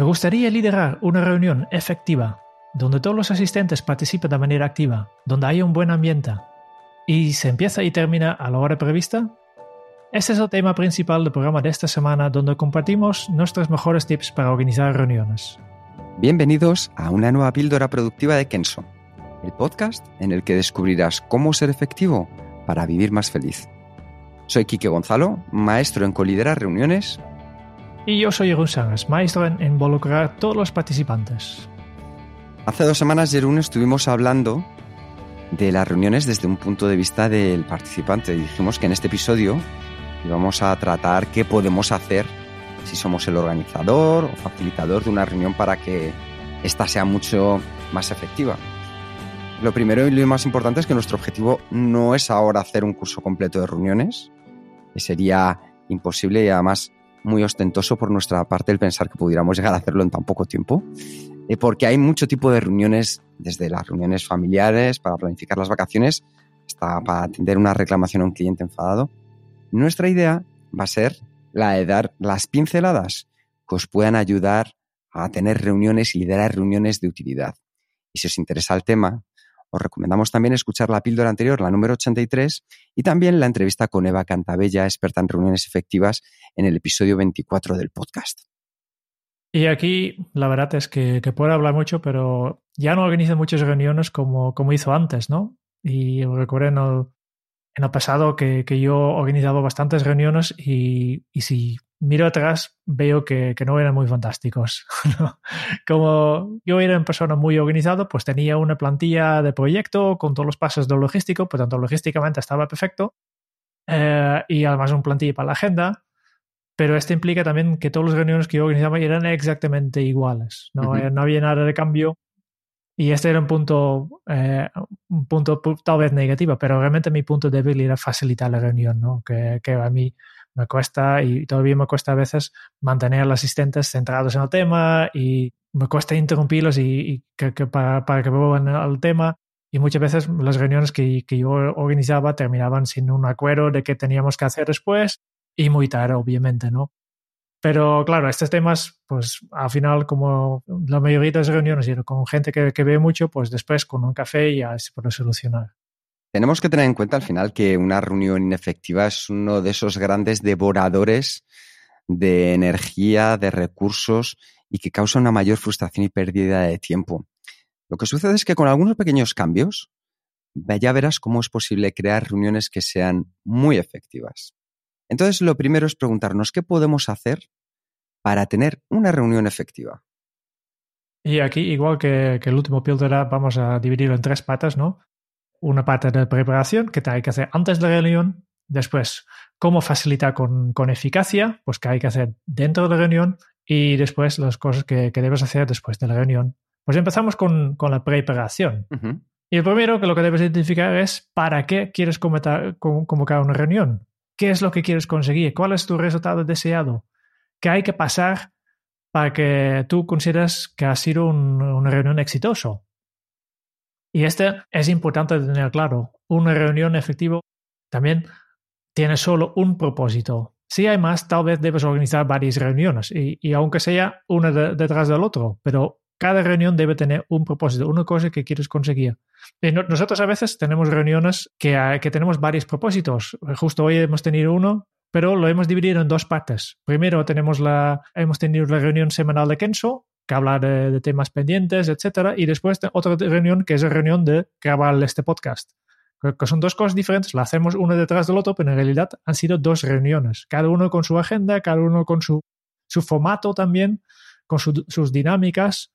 Me gustaría liderar una reunión efectiva, donde todos los asistentes participen de manera activa, donde haya un buen ambiente y se empieza y termina a la hora prevista. Este es el tema principal del programa de esta semana, donde compartimos nuestros mejores tips para organizar reuniones. Bienvenidos a una nueva píldora productiva de Kenso, el podcast en el que descubrirás cómo ser efectivo para vivir más feliz. Soy Quique Gonzalo, maestro en coliderar reuniones y yo soy Jeroen maestro en involucrar a todos los participantes. Hace dos semanas, Jeroen, estuvimos hablando de las reuniones desde un punto de vista del participante. Dijimos que en este episodio íbamos a tratar qué podemos hacer si somos el organizador o facilitador de una reunión para que ésta sea mucho más efectiva. Lo primero y lo más importante es que nuestro objetivo no es ahora hacer un curso completo de reuniones, que sería imposible y además muy ostentoso por nuestra parte el pensar que pudiéramos llegar a hacerlo en tan poco tiempo, eh, porque hay mucho tipo de reuniones, desde las reuniones familiares para planificar las vacaciones hasta para atender una reclamación a un cliente enfadado. Nuestra idea va a ser la de dar las pinceladas que os puedan ayudar a tener reuniones y liderar reuniones de utilidad. Y si os interesa el tema, os recomendamos también escuchar la píldora anterior, la número 83, y también la entrevista con Eva Cantabella, experta en reuniones efectivas, en el episodio 24 del podcast. Y aquí la verdad es que, puedo hablar mucho, pero ya no organizo muchas reuniones como, como hizo antes, ¿no? Y recuerdo en el, en el pasado que, que, yo organizaba bastantes reuniones y, y si miro atrás, veo que, que no eran muy fantásticos. Como yo era una persona muy organizado, pues tenía una plantilla de proyecto con todos los pasos de logístico, por tanto, logísticamente estaba perfecto. Eh, y además una plantilla para la agenda. Pero esto implica también que todas las reuniones que yo organizaba eran exactamente iguales. No, eh, no había nada de cambio. Y este era un punto, eh, un punto tal vez negativo, pero realmente mi punto débil era facilitar la reunión, ¿no? que, que a mí me cuesta y todavía me cuesta a veces mantener a los asistentes centrados en el tema y me cuesta interrumpirlos y, que, para, para, que vuelvan al tema. Y muchas veces las reuniones que, que, yo organizaba terminaban sin un acuerdo de qué teníamos que hacer después y muy tarde, obviamente, ¿no? Pero claro, estos temas, pues al final, como la mayoría de las reuniones, con gente que, que ve mucho, pues después con un café ya se puede solucionar. Tenemos que tener en cuenta al final que una reunión inefectiva es uno de esos grandes devoradores de energía, de recursos y que causa una mayor frustración y pérdida de tiempo. Lo que sucede es que con algunos pequeños cambios, ya verás cómo es posible crear reuniones que sean muy efectivas. Entonces, lo primero es preguntarnos qué podemos hacer para tener una reunión efectiva. Y aquí, igual que, el último píldora, vamos a dividirlo en tres patas, ¿no? una parte de preparación que hay que hacer antes de la reunión, después cómo facilitar con, con, eficacia, pues que hay que hacer dentro de la reunión y después las cosas que, que debes hacer después de la reunión. Pues empezamos con, con la preparación. Y el primero que lo que debes identificar es para qué quieres convocar una reunión. ¿Qué es lo que quieres conseguir? ¿Cuál es tu resultado deseado? ¿Qué hay que pasar para que tú consideres que ha sido una reunión exitosa? Y este es importante tener claro. Una reunión efectiva también tiene solo un propósito. Si hay más, tal vez debes organizar varias reuniones y, aunque sea una detrás del otro, pero cada reunión debe tener un propósito, una cosa que quieres conseguir. nosotros a veces tenemos reuniones que, que tenemos varios propósitos. Justo hoy hemos tenido uno, pero lo hemos dividido en dos partes. Primero tenemos la, hemos tenido la reunión semanal de Kenso, que habla de, temas pendientes, etcétera, y después otra reunión que es la reunión de grabar este podcast. Que son dos cosas diferentes, la hacemos una detrás del otro, pero en realidad han sido dos reuniones, cada uno con su agenda, cada uno con su, su formato también, con sus dinámicas.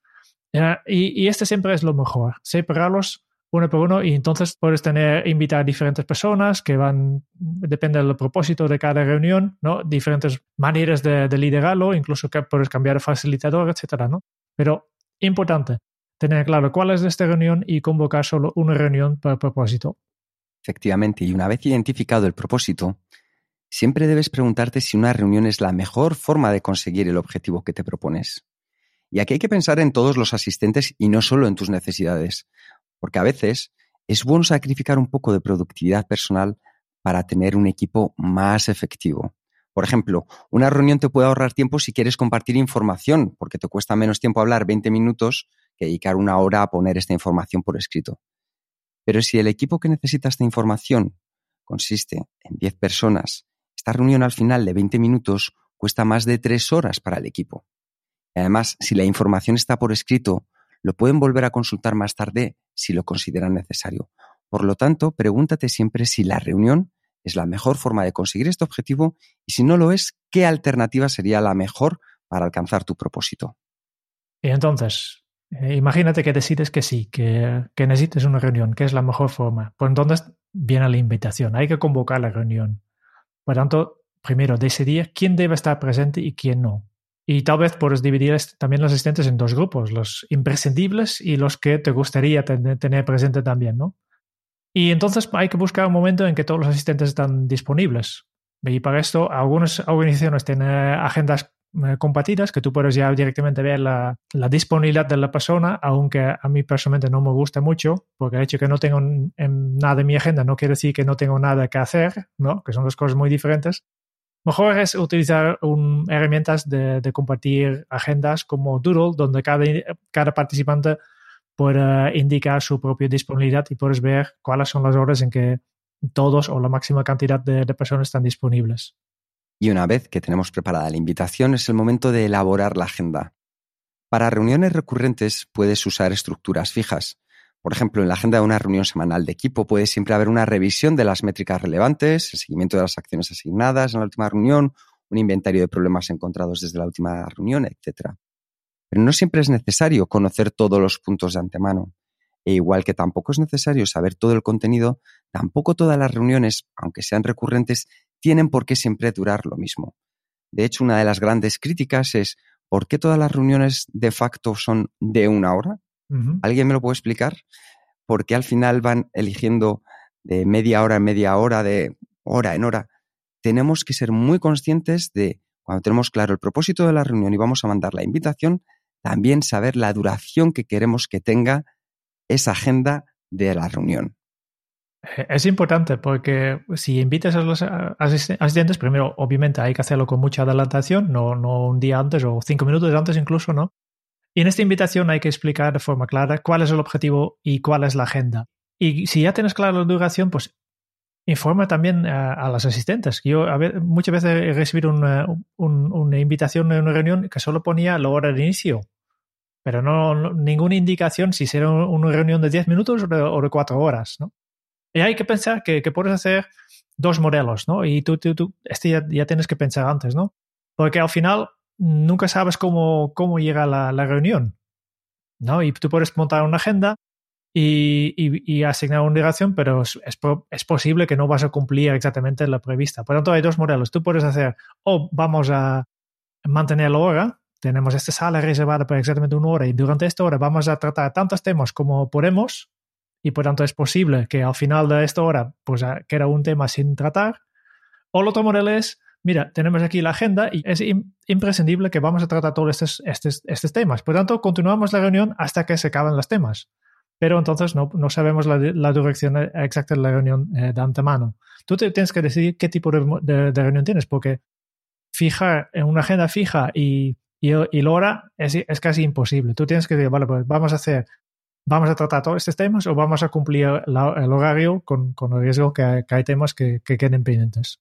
Y, este siempre es lo mejor, separarlos uno por uno y entonces puedes tener, invitar a diferentes personas que van, depende del propósito de cada reunión, ¿no? Diferentes maneras de, liderarlo, incluso que puedes cambiar facilitador, etcétera, ¿no? Pero importante, tener claro cuál es esta reunión y convocar solo una reunión por propósito. Efectivamente, y una vez identificado el propósito, siempre debes preguntarte si una reunión es la mejor forma de conseguir el objetivo que te propones. Y aquí hay que pensar en todos los asistentes y no solo en tus necesidades, porque a veces es bueno sacrificar un poco de productividad personal para tener un equipo más efectivo. Por ejemplo, una reunión te puede ahorrar tiempo si quieres compartir información, porque te cuesta menos tiempo hablar 20 minutos que dedicar una hora a poner esta información por escrito. Pero si el equipo que necesita esta información consiste en 10 personas, esta reunión al final de 20 minutos cuesta más de 3 horas para el equipo. Además, si la información está por escrito, lo pueden volver a consultar más tarde si lo consideran necesario. Por lo tanto, pregúntate siempre si la reunión es la mejor forma de conseguir este objetivo y si no lo es, qué alternativa sería la mejor para alcanzar tu propósito. Y entonces, eh, imagínate que decides que sí, que, que, necesites una reunión, que es la mejor forma. Pues entonces viene la invitación, hay que convocar la reunión. Por tanto, primero decidir quién debe estar presente y quién no. Y tal vez puedes dividir también los asistentes en dos grupos, los imprescindibles y los que te gustaría tener presente también, ¿no? Y entonces hay que buscar un momento en que todos los asistentes están disponibles. Y para esto, algunas organizaciones tienen agendas eh, compartidas que tú puedes ya directamente ver la, disponibilidad de la persona, aunque a mí personalmente no me gusta mucho, porque el hecho de que no tengo nada en mi agenda no quiere decir que no tengo nada que hacer, ¿no? Que son dos cosas muy diferentes. Mejor es utilizar herramientas de, compartir agendas como Doodle, donde cada, participante puede indicar su propia disponibilidad y puedes ver cuáles son las horas en que todos o la máxima cantidad de personas están disponibles. Y una vez que tenemos preparada la invitación, es el momento de elaborar la agenda. Para reuniones recurrentes puedes usar estructuras fijas. Por ejemplo, en la agenda de una reunión semanal de equipo puede siempre haber una revisión de las métricas relevantes, el seguimiento de las acciones asignadas en la última reunión, un inventario de problemas encontrados desde la última reunión, etc. Pero no siempre es necesario conocer todos los puntos de antemano. E igual que tampoco es necesario saber todo el contenido, tampoco todas las reuniones, aunque sean recurrentes, tienen por qué siempre durar lo mismo. De hecho, una de las grandes críticas es ¿por qué todas las reuniones de facto son de una hora? ¿Alguien me lo puede explicar? Porque al final van eligiendo de media hora en media hora, de hora en hora. Tenemos que ser muy conscientes de, cuando tenemos claro el propósito de la reunión y vamos a mandar la invitación, también saber la duración que queremos que tenga esa agenda de la reunión. Es importante porque si invitas a los asistentes, primero, obviamente hay que hacerlo con mucha adelantación, no, no un día antes o cinco minutos antes incluso, ¿no? Y en esta invitación hay que explicar de forma clara cuál es el objetivo y cuál es la agenda. Y si ya tienes clara la duración, pues informa también a, los asistentes. Yo muchas veces he recibido una, una invitación a una reunión que solo ponía la hora de inicio, pero no, ninguna indicación si será una reunión de 10 minutos o de, 4 horas. ¿no? Y hay que pensar que, que, puedes hacer dos modelos, ¿no? Y tú, tú, tú este ya, ya, tienes que pensar antes, ¿no? Porque al final nunca sabes cómo, cómo llega la, reunión. ¿no? Y tú puedes montar una agenda y, asignar una dirección, pero es, es, posible que no vas a cumplir exactamente la prevista. Por lo tanto, hay dos modelos. Tú puedes hacer, o vamos a mantener la hora, tenemos esta sala reservada para exactamente una hora y durante esta hora vamos a tratar tantos temas como podemos y por tanto es posible que al final de esta hora pues quede un tema sin tratar. O el otro modelo es, mira, tenemos aquí la agenda y es imprescindible que vamos a tratar todos estos, estos, estos, temas. Por tanto, continuamos la reunión hasta que se acaben los temas. Pero entonces no, no sabemos la, la, dirección exacta de la reunión eh, de antemano. Tú tienes que decidir qué tipo de, de, reunión tienes, porque fijar en una agenda fija y, y, y la hora es, es, casi imposible. Tú tienes que decir, vale, pues vamos a hacer, vamos a tratar todos estos temas o vamos a cumplir el horario con, con, el riesgo que, que hay temas que, que queden pendientes.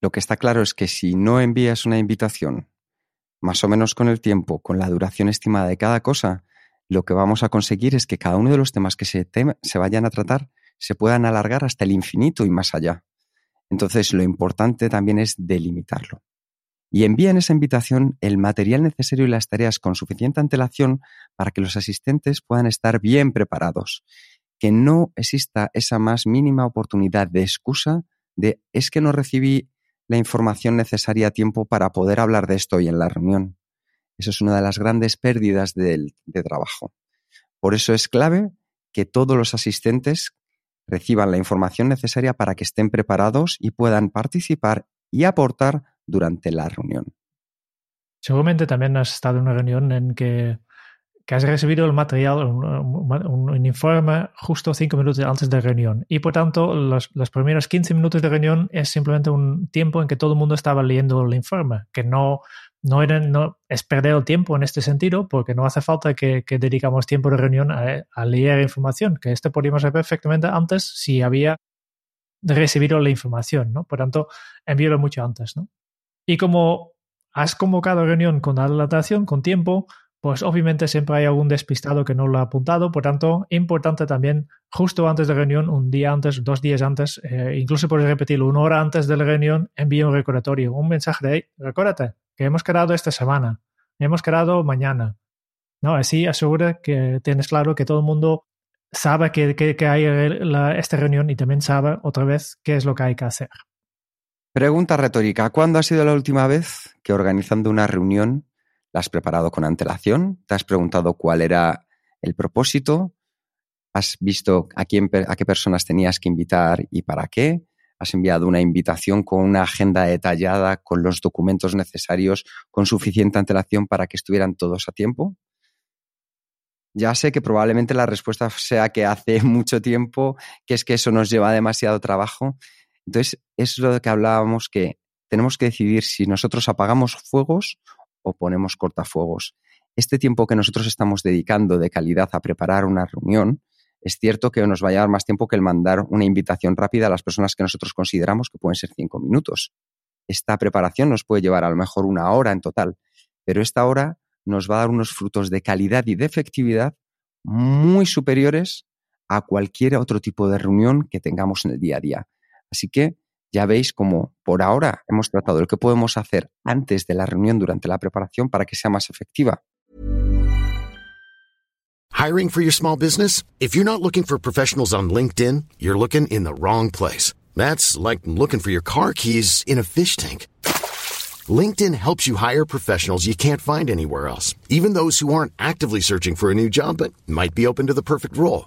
Lo que está claro es que si no envías una invitación, más o menos con el tiempo, con la duración estimada de cada cosa, lo que vamos a conseguir es que cada uno de los temas que se, se vayan a tratar se puedan alargar hasta el infinito y más allá. Entonces, lo importante también es delimitarlo. Y envía en esa invitación el material necesario y las tareas con suficiente antelación para que los asistentes puedan estar bien preparados. que no exista esa más mínima oportunidad de excusa de es que no recibí la información necesaria a tiempo para poder hablar de esto hoy en la reunión. Eso es una de las grandes pérdidas de trabajo. Por eso es clave que todos los asistentes reciban la información necesaria para que estén preparados y puedan participar y aportar durante la reunión. Seguramente también has estado en una reunión en que que has recibido el material, un, informe justo cinco minutos antes de la reunión. Y por tanto, los, los, primeros 15 minutos de reunión es simplemente un tiempo en que todo el mundo estaba leyendo el informe, que no, no, era, no es perder el tiempo en este sentido, porque no hace falta que, que dedicamos tiempo de reunión a, a, leer información, que esto podríamos hacer perfectamente antes si había recibido la información, ¿no? Por tanto, envíalo mucho antes, ¿no? Y como has convocado reunión con adelantación, con tiempo, pues obviamente siempre hay algún despistado que no lo ha apuntado. Por tanto, importante también, justo antes de la reunión, un día antes, dos días antes, eh, incluso puedes repetirlo, una hora antes de la reunión, envía un recordatorio, un mensaje de, hey, recuérdate que hemos quedado esta semana, hemos quedado mañana. ¿No? Así asegura que tienes claro que todo el mundo sabe que, hay esta reunión y también sabe otra vez qué es lo que hay que hacer. Pregunta retórica. ¿Cuándo ha sido la última vez que organizando una reunión ¿La has preparado con antelación? ¿Te has preguntado cuál era el propósito? ¿Has visto a, quién, a qué personas tenías que invitar y para qué? ¿Has enviado una invitación con una agenda detallada, con los documentos necesarios, con suficiente antelación para que estuvieran todos a tiempo? Ya sé que probablemente la respuesta sea que hace mucho tiempo, que es que eso nos lleva demasiado trabajo. Entonces, es lo que hablábamos que tenemos que decidir si nosotros apagamos fuegos o ponemos cortafuegos. Este tiempo que nosotros estamos dedicando de calidad a preparar una reunión, es cierto que nos va a llevar más tiempo que el mandar una invitación rápida a las personas que nosotros consideramos que pueden ser cinco minutos. Esta preparación nos puede llevar a lo mejor una hora en total, pero esta hora nos va a dar unos frutos de calidad y de efectividad muy superiores a cualquier otro tipo de reunión que tengamos en el día a día. Así que ya veis cómo por ahora hemos tratado lo que podemos hacer antes de la reunión durante la preparación para que sea más efectiva. Hiring for your small business? If you're not looking for professionals on LinkedIn, you're looking in the wrong place. That's like looking for your car keys in a fish tank. LinkedIn helps you hire professionals you can't find anywhere else, even those who aren't actively searching for a new job but might be open to the perfect role.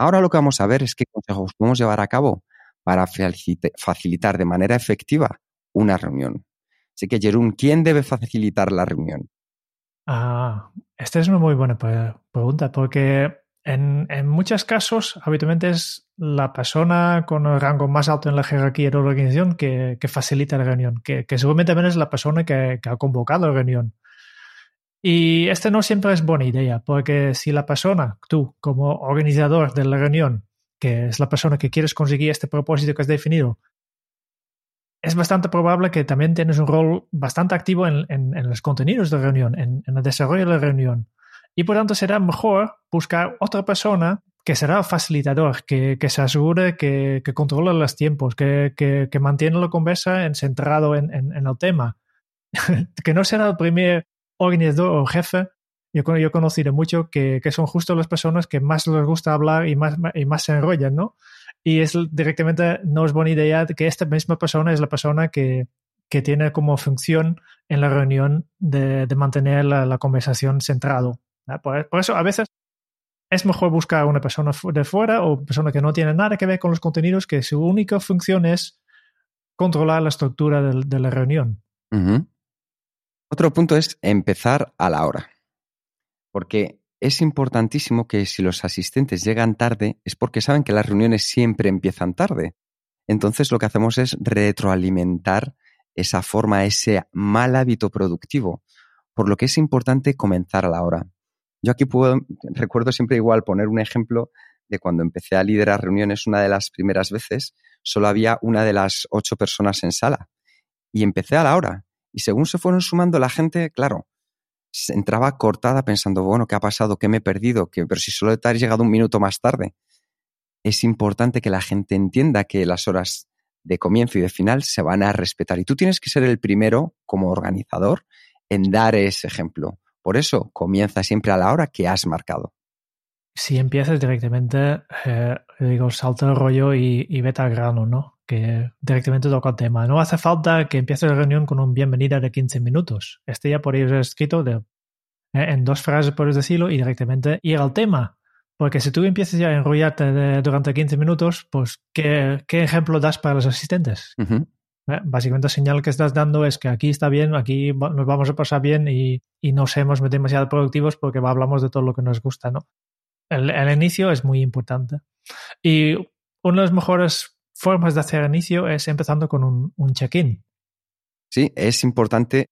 Ahora lo que vamos a ver es qué consejos podemos llevar a cabo para facilitar de manera efectiva una reunión. Así que, Jerún, ¿quién debe facilitar la reunión? Ah, esta es una muy buena pregunta, porque en, muchos casos, habitualmente es la persona con el rango más alto en la jerarquía de la organización que, facilita la reunión, que, seguramente también es la persona que, ha convocado la reunión. Y esto no siempre es buena idea, porque si la persona, tú como organizador de la reunión, que es la persona que quieres conseguir este propósito que has definido, es bastante probable que también tienes un rol bastante activo en, en, los contenidos de la reunión, en, en, el desarrollo de la reunión. Y por tanto será mejor buscar otra persona que será facilitador, que, que se asegure que, que controla los tiempos, que, que, mantiene la conversa centrado en, el tema. que no será el primer organizador o jefe. Yo, yo he mucho que, que, son justo las personas que más les gusta hablar y más, y más se enrollan, ¿no? Y es directamente, no es buena idea que esta misma persona es la persona que, que tiene como función en la reunión de, mantener la, conversación centrado. Por, eso a veces es mejor buscar una persona de fuera o persona que no tiene nada que ver con los contenidos, que su única función es controlar la estructura de, la reunión. Uh. Otro punto es empezar a la hora. Porque es importantísimo que si los asistentes llegan tarde es porque saben que las reuniones siempre empiezan tarde. Entonces lo que hacemos es retroalimentar esa forma, ese mal hábito productivo, por lo que es importante comenzar a la hora. Yo aquí puedo, recuerdo siempre igual poner un ejemplo de cuando empecé a liderar reuniones una de las primeras veces, solo había una de las ocho personas en sala. Y empecé a la hora. Y según se fueron sumando la gente, claro, entraba cortada pensando, bueno, ¿qué ha pasado? ¿Qué me he perdido? ¿Qué, pero si solo te has llegado un minuto más tarde. Es importante que la gente entienda que las horas de comienzo y de final se van a respetar. Y tú tienes que ser el primero, como organizador, en dar ese ejemplo. Por eso, comienza siempre a la hora que has marcado. Si empiezas directamente, eh, digo, salta el rollo y, y, vete al grano, ¿no? Que directamente toca el tema. No hace falta que empieces la reunión con un bienvenida de 15 minutos. Este ya por ir escrito de, eh, en dos frases, por decirlo, y directamente ir al tema. Porque si tú empiezas ya a enrollarte durante 15 minutos, pues ¿qué, ¿qué, ejemplo das para los asistentes? Uh -huh. Básicamente la señal que estás dando es que aquí está bien, aquí nos vamos a pasar bien y, y no seamos demasiado productivos porque hablamos de todo lo que nos gusta, ¿no? El, el, inicio es muy importante. Y una de las mejores formas de hacer inicio es empezando con un, un check-in. Sí, es importante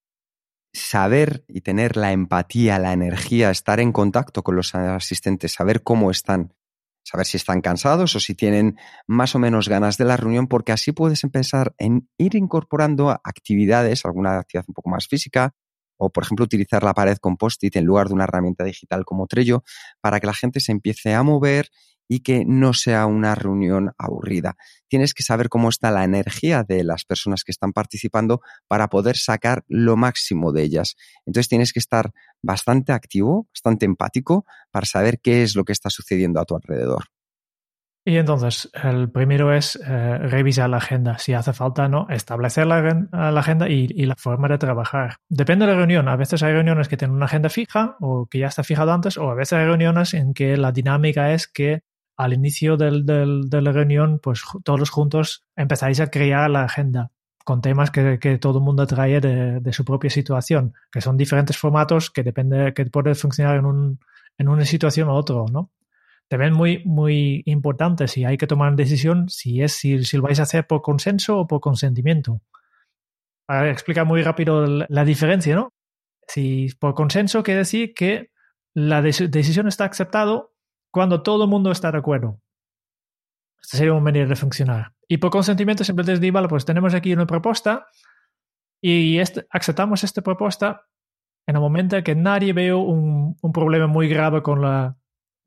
saber y tener la empatía, la energía, estar en contacto con los asistentes, saber cómo están, saber si están cansados o si tienen más o menos ganas de la reunión, porque así puedes empezar en ir incorporando actividades, alguna actividad un poco más física, o por ejemplo utilizar la pared con post-it en lugar de una herramienta digital como Trello, para que la gente se empiece a mover y que no sea una reunión aburrida. Tienes que saber cómo está la energía de las personas que están participando para poder sacar lo máximo de ellas. Entonces tienes que estar bastante activo, bastante empático para saber qué es lo que está sucediendo a tu alrededor. Y entonces, el primero es eh, revisar la agenda. Si hace falta, ¿no? Establecer la, agenda y, y, la forma de trabajar. Depende de la reunión. A veces hay reuniones que tienen una agenda fija o que ya está fijado antes, o a veces hay reuniones en que la dinámica es que al inicio del, de la reunión, pues todos juntos empezáis a crear la agenda con temas que, todo el mundo trae de, su propia situación, que son diferentes formatos que depende, que puede funcionar en, un, en una situación u otro, ¿no? También muy, muy importante si hay que tomar decisión si es si, si lo vais a hacer por consenso o por consentimiento. Para explicar muy rápido la, diferencia, ¿no? Si por consenso quiere decir que la de decisión está aceptado cuando todo el mundo está de acuerdo. Esta sería una manera de funcionar. Y por consentimiento siempre les digo, vale, pues tenemos aquí una propuesta y este, aceptamos esta propuesta en el momento que nadie ve un, un, problema muy grave con la,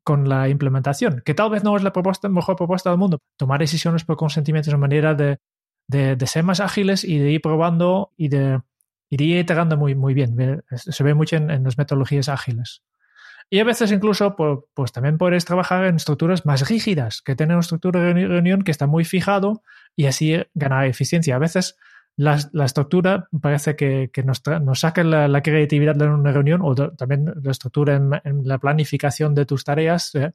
con la implementación, que tal vez no es la propuesta, mejor propuesta del mundo. Tomar decisiones por consentimiento es una manera de, de, de ser más ágiles y de ir probando y de, y de ir iterando muy, muy bien. Se ve mucho en, en las metodologías ágiles. Y a veces incluso pues, pues, también puedes trabajar en estructuras más rígidas, que tienen una estructura de reunión que está muy fijado y así ganar eficiencia. A veces la, la estructura parece que, que nos, nos, saca la, la, creatividad de una reunión o de, también la estructura en, en, la planificación de tus tareas ¿eh?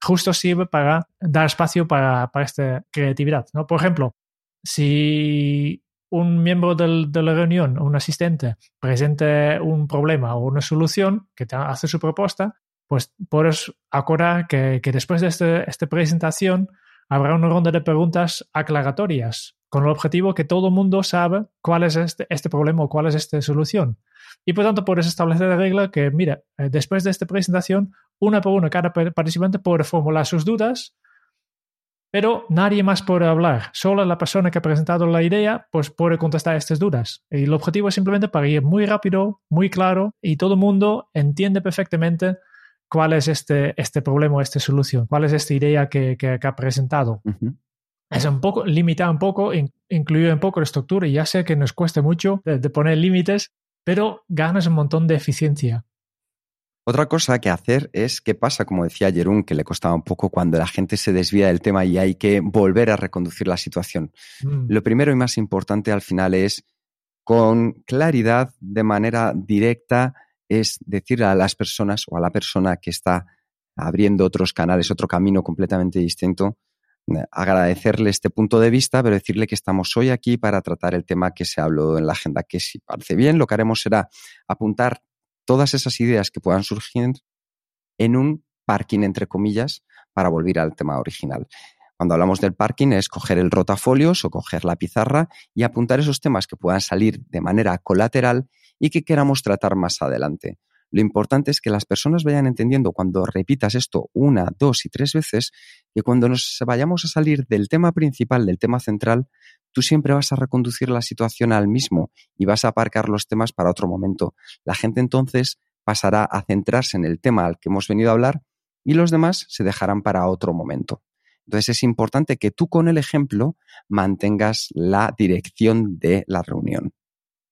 justo sirve para dar espacio para, para esta creatividad. ¿no? Por ejemplo, si un miembro del, de la reunión, un asistente, presente un problema o una solución que te hace su propuesta, pues puedes acordar que, que después de este, esta presentación habrá una ronda de preguntas aclaratorias con el objetivo que todo el mundo sabe cuál es este, este, problema o cuál es esta solución. Y por tanto puedes establecer la regla que, mira, eh, después de esta presentación, una por una, cada participante puede formular sus dudas pero nadie más puede hablar. Solo la persona que ha presentado la idea pues puede contestar estas dudas. Y el objetivo es simplemente para ir muy rápido, muy claro y todo el mundo entiende perfectamente cuál es este, este problema esta solución, cuál es esta idea que, que, que ha presentado. Uh -huh. Es un poco, limitar un poco, in, incluir un poco la estructura. Y ya sé que nos cuesta mucho de, de poner límites, pero ganas un montón de eficiencia. Otra cosa que hacer es qué pasa, como decía Jerún, que le costaba un poco cuando la gente se desvía del tema y hay que volver a reconducir la situación. Mm. Lo primero y más importante al final es, con claridad, de manera directa, es decirle a las personas o a la persona que está abriendo otros canales, otro camino completamente distinto, agradecerle este punto de vista, pero decirle que estamos hoy aquí para tratar el tema que se habló en la agenda, que si parece bien, lo que haremos será apuntar todas esas ideas que puedan surgir en un parking, entre comillas, para volver al tema original. Cuando hablamos del parking es coger el rotafolios o coger la pizarra y apuntar esos temas que puedan salir de manera colateral y que queramos tratar más adelante. Lo importante es que las personas vayan entendiendo cuando repitas esto una, dos y tres veces, que cuando nos vayamos a salir del tema principal, del tema central, tú siempre vas a reconducir la situación al mismo y vas a aparcar los temas para otro momento. La gente entonces pasará a centrarse en el tema al que hemos venido a hablar y los demás se dejarán para otro momento. Entonces es importante que tú con el ejemplo mantengas la dirección de la reunión.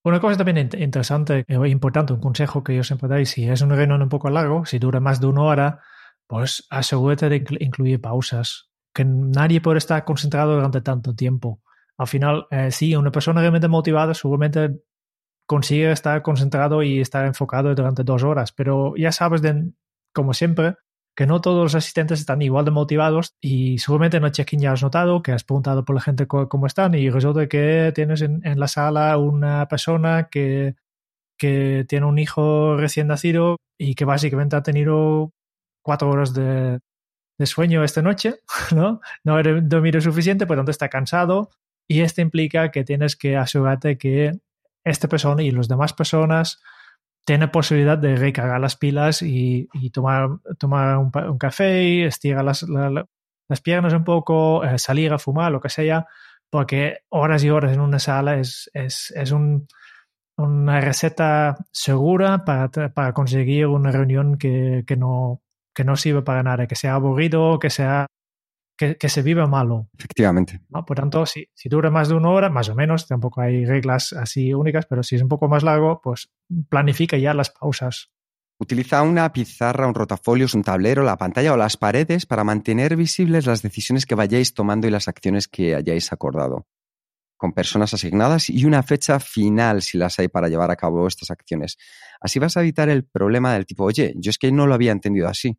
Una cosa también interesante e importante, un consejo que yo siempre doy, si es un reunión un poco largo, si dura más de una hora, pues asegúrate de incluir pausas, que nadie puede estar concentrado durante tanto tiempo. Al final, eh, sí, una persona realmente motivada seguramente consigue estar concentrado y estar enfocado durante dos horas, pero ya sabes, de, como siempre, que no todos los asistentes están igual de motivados y seguramente en el ya has notado que has preguntado por la gente cómo están y resulta que tienes en, la sala una persona que, que, tiene un hijo recién nacido y que básicamente ha tenido cuatro horas de, de sueño esta noche, ¿no? No ha dormido suficiente, por lo tanto está cansado y esto implica que tienes que asegurarte que esta persona y las demás personas tiene posibilidad de recargar las pilas y, tomar, un, café, estirar las, piernas un poco, eh, salir a fumar, lo que sea, porque horas y horas en una sala es, es, es un, una receta segura para, conseguir una reunión que, que, no, que no sirve para nada, que sea aburrido, que sea que, se vive malo. Efectivamente. Por tanto, si, si dura más de una hora, más o menos, tampoco hay reglas así únicas, pero si es un poco más largo, pues planifica ya las pausas. Utiliza una pizarra, un rotafolios, un tablero, la pantalla o las paredes para mantener visibles las decisiones que vayáis tomando y las acciones que hayáis acordado, con personas asignadas y una fecha final si las hay para llevar a cabo estas acciones. Así vas a evitar el problema del tipo, oye, yo es que no lo había entendido así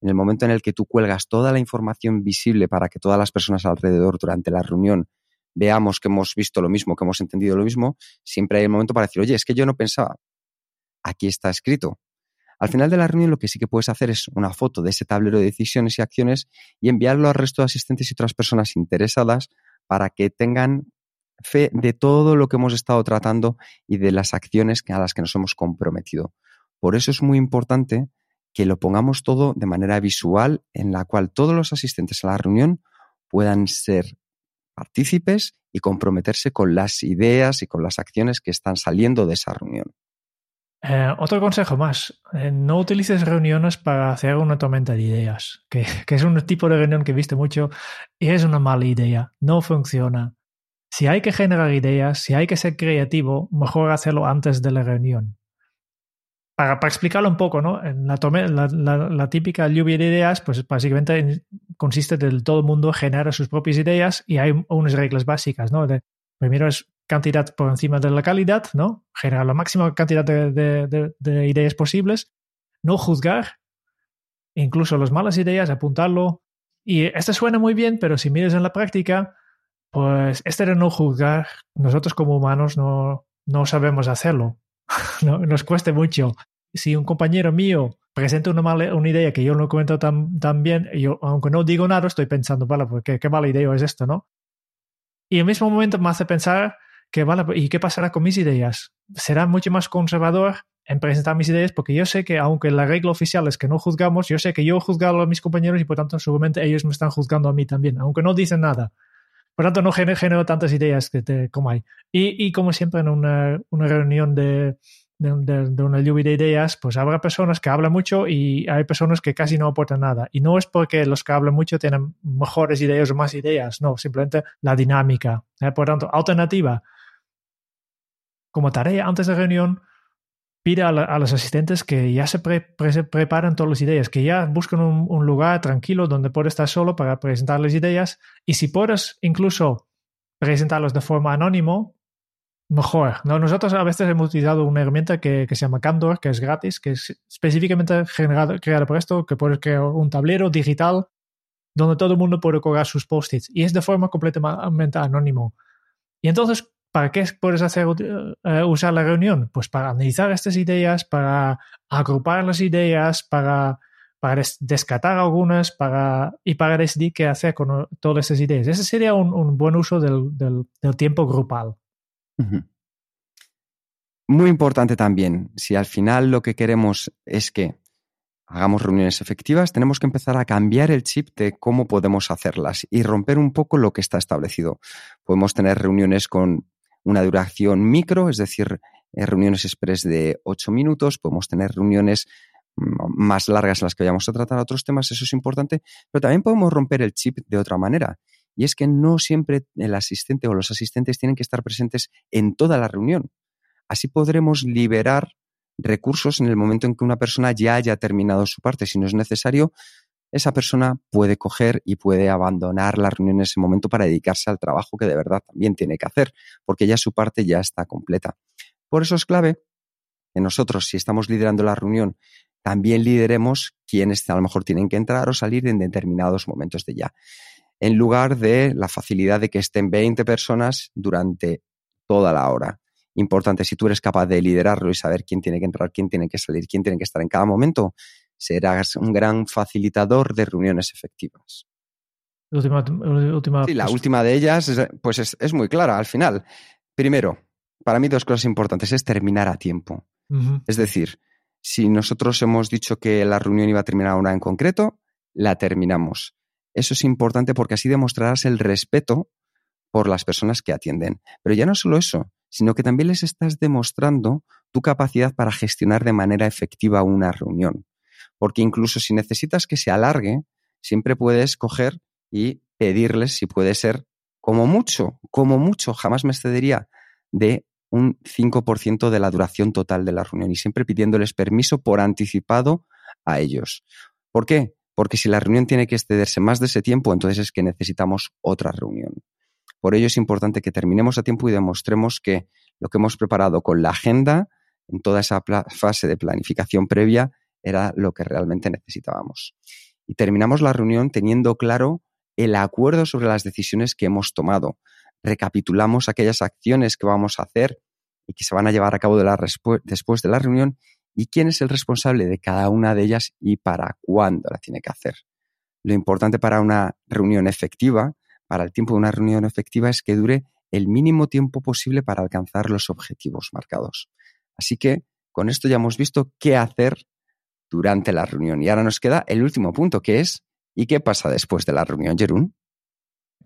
en el momento en el que tú cuelgas toda la información visible para que todas las personas alrededor durante la reunión veamos que hemos visto lo mismo, que hemos entendido lo mismo, siempre hay el momento para decir, oye, es que yo no pensaba. Aquí está escrito. Al final de la reunión lo que sí que puedes hacer es una foto de ese tablero de decisiones y acciones y enviarlo al resto de asistentes y otras personas interesadas para que tengan fe de todo lo que hemos estado tratando y de las acciones a las que nos hemos comprometido. Por eso es muy importante que lo pongamos todo de manera visual en la cual todos los asistentes a la reunión puedan ser partícipes y comprometerse con las ideas y con las acciones que están saliendo de esa reunión. Eh, otro consejo más, eh, no utilices reuniones para hacer una tormenta de ideas, que, que, es un tipo de reunión que viste mucho y es una mala idea, no funciona. Si hay que generar ideas, si hay que ser creativo, mejor hacerlo antes de la reunión para, explicarlo un poco, ¿no? En la, típica lluvia de ideas, pues básicamente consiste de todo el mundo generar sus propias ideas y hay unas reglas básicas, ¿no? De, primero es cantidad por encima de la calidad, ¿no? Generar la máxima cantidad de, ideas posibles, no juzgar, incluso las malas ideas, apuntarlo. Y esto suena muy bien, pero si miras en la práctica, pues este de no juzgar, nosotros como humanos no, no sabemos hacerlo. no, nos cueste mucho. Si un compañero mío presenta una, mala, idea que yo no comento tan, tan bien, yo, aunque no digo nada, estoy pensando, vale, pues qué, mala idea es esto, ¿no? Y el mismo momento me hace pensar que, vale, ¿y qué pasará con mis ideas? Será mucho más conservador en presentar mis ideas porque yo sé que aunque la regla oficial es que no juzgamos, yo sé que yo he juzgado a mis compañeros y por tanto seguramente ellos me están juzgando a mí también, aunque no dicen nada. Por tanto, no genero, tantas ideas que te, como hay. Y, y como siempre en una, una reunión de, de, una lluvia de ideas, pues habrá personas que hablan mucho y hay personas que casi no aportan nada. Y no es porque los que hablan mucho tienen mejores ideas o más ideas, no, simplemente la dinámica. ¿eh? Por tanto, alternativa. Como tarea antes de reunión, pide a, los asistentes que ya se preparen todas las ideas, que ya busquen un, un, lugar tranquilo donde pueda estar solo para presentar las ideas. Y si puedes incluso presentarlos de forma anónimo, mejor. ¿no? Nosotros a veces hemos utilizado una herramienta que, que se llama Candor, que es gratis, que es específicamente generado, creada por esto, que puedes crear un tablero digital donde todo el mundo puede colgar sus post-its y es de forma completamente anónimo. Y entonces, ¿para qué puedes hacer uh, usar la reunión? Pues para analizar estas ideas, para agrupar las ideas, para para descartar algunas para, y para decidir qué hacer con todas esas ideas. Ese sería un, un buen uso del, del tiempo grupal. Muy importante también, si al final lo que queremos es que hagamos reuniones efectivas, tenemos que empezar a cambiar el chip de cómo podemos hacerlas y romper un poco lo que está establecido. Podemos tener reuniones con una duración micro, es decir, eh, reuniones express de ocho minutos, podemos tener reuniones mm, más largas en las que vayamos a tratar otros temas, eso es importante, pero también podemos romper el chip de otra manera. Y es que no siempre el asistente o los asistentes tienen que estar presentes en toda la reunión. Así podremos liberar recursos en el momento en que una persona ya haya terminado su parte. Si no es necesario, esa persona puede coger y puede abandonar la reunión en ese momento para dedicarse al trabajo que de verdad también tiene que hacer, porque ya su parte ya está completa. Por eso es clave que nosotros, si estamos liderando la reunión, también lideremos quienes a lo mejor tienen que entrar o salir en determinados momentos de ya, en lugar de la facilidad de que estén 20 personas durante toda la hora importante. Si tú eres capaz de liderarlo y saber quién tiene que entrar, quién tiene que salir, quién tiene que estar en cada momento, serás un gran facilitador de reuniones efectivas. Última, última, sí, la última de ellas pues es, es, muy clara al final. Primero, para mí dos cosas importantes es terminar a tiempo. Uh -huh. Es decir, si nosotros hemos dicho que la reunión iba a terminar una en concreto, la terminamos. Eso es importante porque así demostrarás el respeto por las personas que atienden. Pero ya no solo eso, sino que también les estás demostrando tu capacidad para gestionar de manera efectiva una reunión. Porque incluso si necesitas que se alargue, siempre puedes coger y pedirles si puede ser como mucho, como mucho, jamás me excedería de un 5% de la duración total de la reunión y siempre pidiéndoles permiso por anticipado a ellos. ¿Por qué? Porque si la reunión tiene que excederse más de ese tiempo, entonces es que necesitamos otra reunión. Por ello es importante que terminemos a tiempo y demostremos que lo que hemos preparado con la agenda en toda esa fase de planificación previa era lo que realmente necesitábamos. Y terminamos la reunión teniendo claro el acuerdo sobre las decisiones que hemos tomado. Recapitulamos aquellas acciones que vamos a hacer y que se van a llevar a cabo después de la reunión y quién es el responsable de cada una de ellas y para cuándo la tiene que hacer. Lo importante para una reunión efectiva para el tiempo de una reunión efectiva es que dure el mínimo tiempo posible para alcanzar los objetivos marcados. Así que con esto ya hemos visto qué hacer durante la reunión. Y ahora nos queda el último punto, que es ¿y qué pasa después de la reunión, Jerún?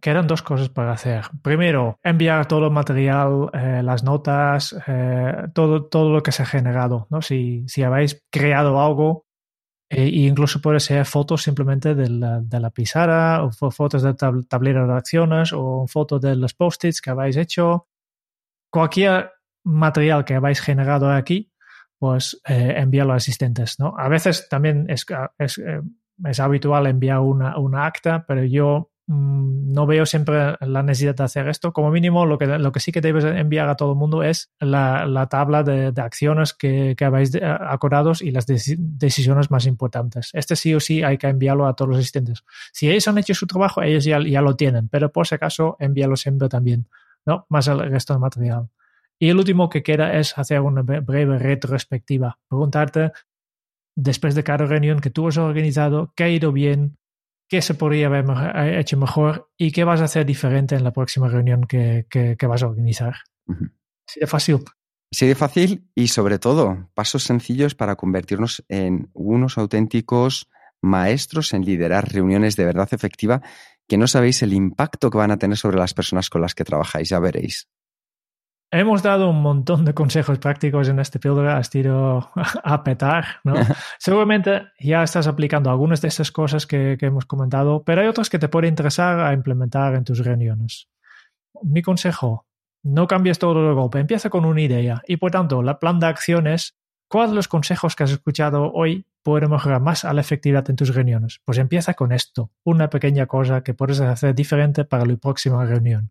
Quedan dos cosas para hacer. Primero, enviar todo el material, eh, las notas, eh, todo, todo lo que se ha generado. ¿no? Si, si habéis creado algo, e incluso puede ser fotos simplemente de la, de la pizarra, o fotos del tab tablero de acciones, o fotos de los post-its que habéis hecho. Cualquier material que habéis generado aquí, pues eh, envíalo a asistentes. ¿no? A veces también es, es, es habitual enviar una, una, acta, pero yo mmm, no veo siempre la necesidad de hacer esto. Como mínimo, lo que, lo que sí que debes enviar a todo el mundo es la, la tabla de, de, acciones que, que habéis acordados y las de decisiones más importantes. Este sí o sí hay que enviarlo a todos los asistentes. Si ellos han hecho su trabajo, ellos ya, ya lo tienen, pero por si acaso, envíalo siempre también, ¿no? Más el resto del material. Y el último que queda es hacer una breve retrospectiva. Preguntarte, después de cada reunión que tú has organizado, qué ha ido bien, qué se podría haber hecho mejor y qué vas a hacer diferente en la próxima reunión que, que, que vas a organizar. Uh -huh. Así de fácil. Así de fácil y sobre todo pasos sencillos para convertirnos en unos auténticos maestros en liderar reuniones de verdad efectiva que no sabéis el impacto que van a tener sobre las personas con las que trabajáis, ya veréis. Hemos dado un montón de consejos prácticos en este píldora, estilo a petar, ¿no? Seguramente ya estás aplicando algunas de estas cosas que, que, hemos comentado, pero hay otras que te pueden interesar a implementar en tus reuniones. Mi consejo, no cambies todo de golpe, empieza con una idea y por tanto, la plan de acciones, ¿cuáles de los consejos que has escuchado hoy pueden mejorar más a la efectividad en tus reuniones? Pues empieza con esto, una pequeña cosa que puedes hacer diferente para la próxima reunión.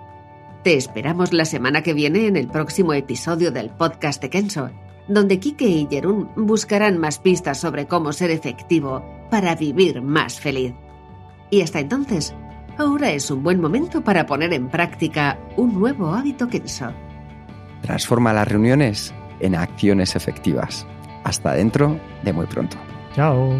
Te esperamos la semana que viene en el próximo episodio del podcast de Kenso, donde Kike y Jerún buscarán más pistas sobre cómo ser efectivo para vivir más feliz. Y hasta entonces, ahora es un buen momento para poner en práctica un nuevo hábito Kenso. Transforma las reuniones en acciones efectivas. Hasta dentro de muy pronto. Chao.